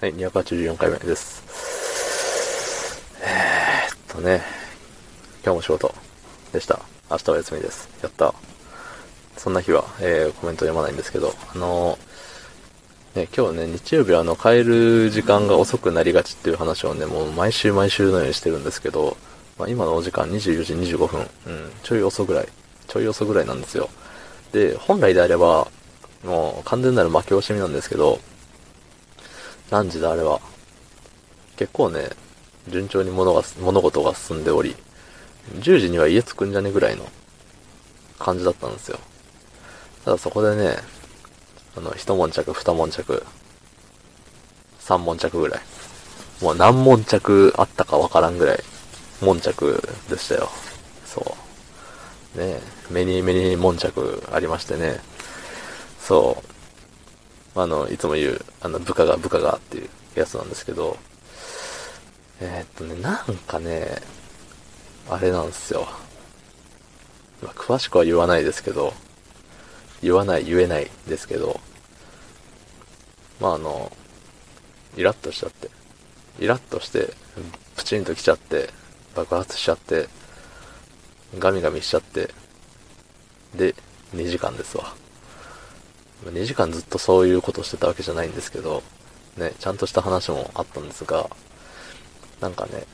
はい、284回目です。えー、っとね、今日も仕事でした。明日は休みです。やった。そんな日は、えー、コメント読まないんですけど、あのー、ね、今日ね、日曜日はあの、帰る時間が遅くなりがちっていう話をね、もう毎週毎週のようにしてるんですけど、まあ、今のお時間24時25分、うん、ちょい遅ぐらい、ちょい遅ぐらいなんですよ。で、本来であれば、もう完全なる負け惜しみなんですけど、何時だあれは。結構ね、順調に物が、物事が進んでおり、10時には家着くんじゃねぐらいの感じだったんですよ。ただそこでね、あの、一悶着、二悶着、三悶着ぐらい。もう何悶着あったかわからんぐらい、悶着でしたよ。そう。ね目に目に悶着ありましてね。そう。あの、いつも言う、あの、部下が部下がっていうやつなんですけど、えー、っとね、なんかね、あれなんですよ。まあ、詳しくは言わないですけど、言わない、言えないですけど、まああの、イラッとしちゃって、イラッとして、プチンと来ちゃって、爆発しちゃって、ガミガミしちゃって、で、2時間ですわ。2時間ずっとそういうことしてたわけじゃないんですけど、ね、ちゃんとした話もあったんですが、なんかね、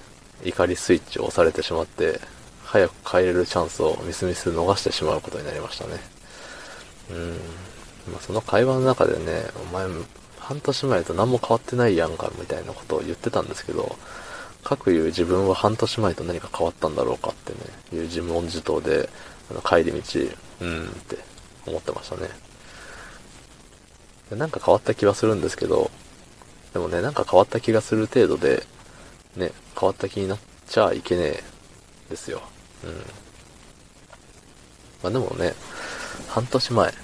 怒りスイッチを押されてしまって、早く帰れるチャンスをミスミス逃してしまうことになりましたね。うん。まあ、その会話の中でね、お前、半年前と何も変わってないやんか、みたいなことを言ってたんですけど、各言う自分は半年前と何か変わったんだろうかってね、いう自問自答で、あの帰り道、うーんって思ってましたね。なんか変わった気はするんですけど、でもね、なんか変わった気がする程度で、ね、変わった気になっちゃいけねえですよ。うん。まあでもね、半年前、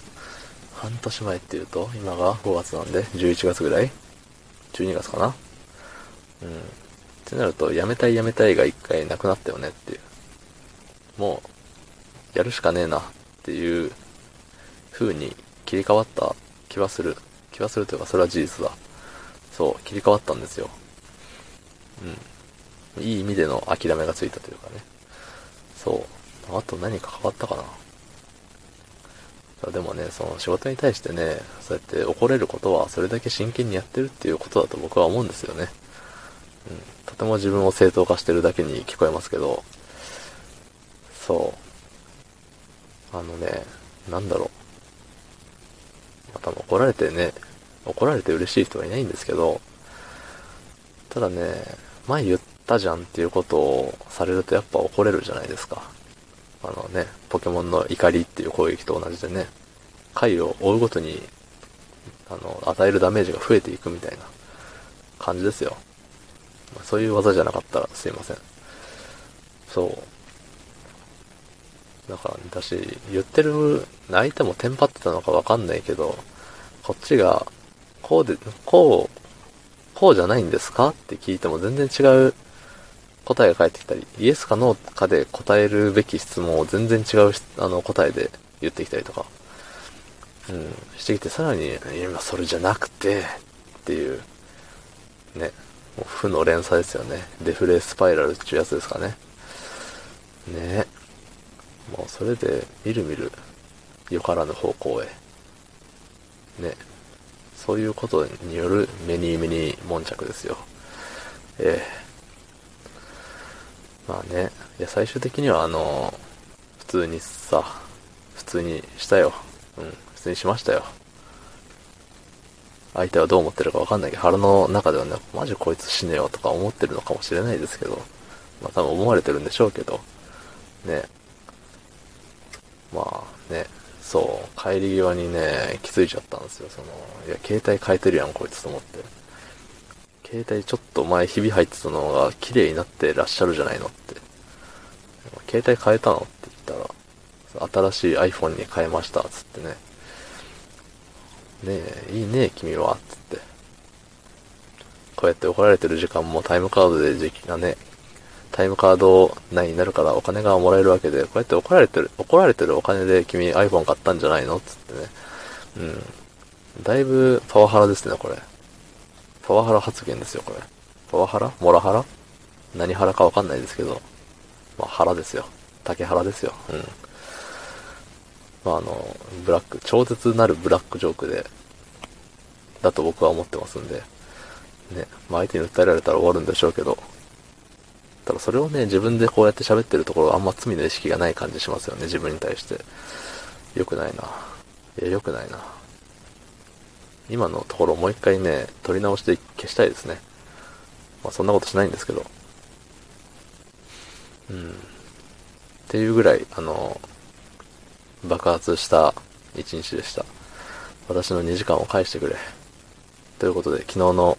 半年前っていうと、今が5月なんで、11月ぐらい ?12 月かな？うん。ってなると、やめたいやめたいが一回なくなったよねっていう。もう、やるしかねえなっていう風に切り替わった気はする。気はするというか、それは事実だ。そう、切り替わったんですよ。うん。いい意味での諦めがついたというかね。そう。あと何か変わったかな。でもね、その仕事に対してね、そうやって怒れることはそれだけ真剣にやってるっていうことだと僕は思うんですよね。うん。とても自分を正当化してるだけに聞こえますけど、そう。あのね、なんだろう。また怒られてね、怒られて嬉しい人はいないんですけど、ただね、前言ったじゃんっていうことをされるとやっぱ怒れるじゃないですか。あのね、ポケモンの怒りっていう攻撃と同じでね、回を追うごとに、あの、与えるダメージが増えていくみたいな感じですよ。そういう技じゃなかったらすいません。そう。だから、私、言ってる、相手もテンパってたのかわかんないけど、こっちが、こうで、こう、こうじゃないんですかって聞いても全然違う答えが返ってきたり、イエスかノーかで答えるべき質問を全然違うあの答えで言ってきたりとか、うん、してきて、さらに、今それじゃなくて、っていう、ね、もう負の連鎖ですよね。デフレスパイラルっていうやつですかね。ねもうそれで、みるみる、よからぬ方向へ。ね。そういうことによる目に目に悶着ですよ。ええまあね、いや最終的にはあの、普通にさ、普通にしたよ。うん、普通にしましたよ。相手はどう思ってるかわかんないけど、腹の中ではね、マジこいつ死ねよとか思ってるのかもしれないですけど、まあ多分思われてるんでしょうけど、ね。まあね、そう、帰り際にね、気づいちゃったんですよ。その、いや、携帯変えてるやん、こいつと思って。携帯ちょっと前ひび入ってたのが綺麗になってらっしゃるじゃないのって。携帯変えたのって言ったら、新しい iPhone に変えました、つってね。ねえ、いいね、君は、つって。こうやって怒られてる時間もタイムカードで時期がね、タイムカード内になるからお金がもらえるわけで、こうやって怒られてる、怒られてるお金で君 iPhone 買ったんじゃないの？つってね。うん。だいぶパワハラですね、これ。パワハラ発言ですよ、これ。パワハラ？モラハラ？何ハラかわかんないですけど、まあ、ハラですよ。竹原ですよ。うん。まあ、あの、ブラック、超絶なるブラックジョークで、だと僕は思ってますんで、ね、まあ、相手に訴えられたら終わるんでしょうけど、ただそれをね、自分でこうやって喋ってるところあんま罪の意識がない感じしますよね、自分に対して。良くないな。いや、良くないな。今のところもう一回ね、撮り直して消したいですね。まあそんなことしないんですけど。うん。っていうぐらい、あの、爆発した一日でした。私の2時間を返してくれ。ということで、昨日の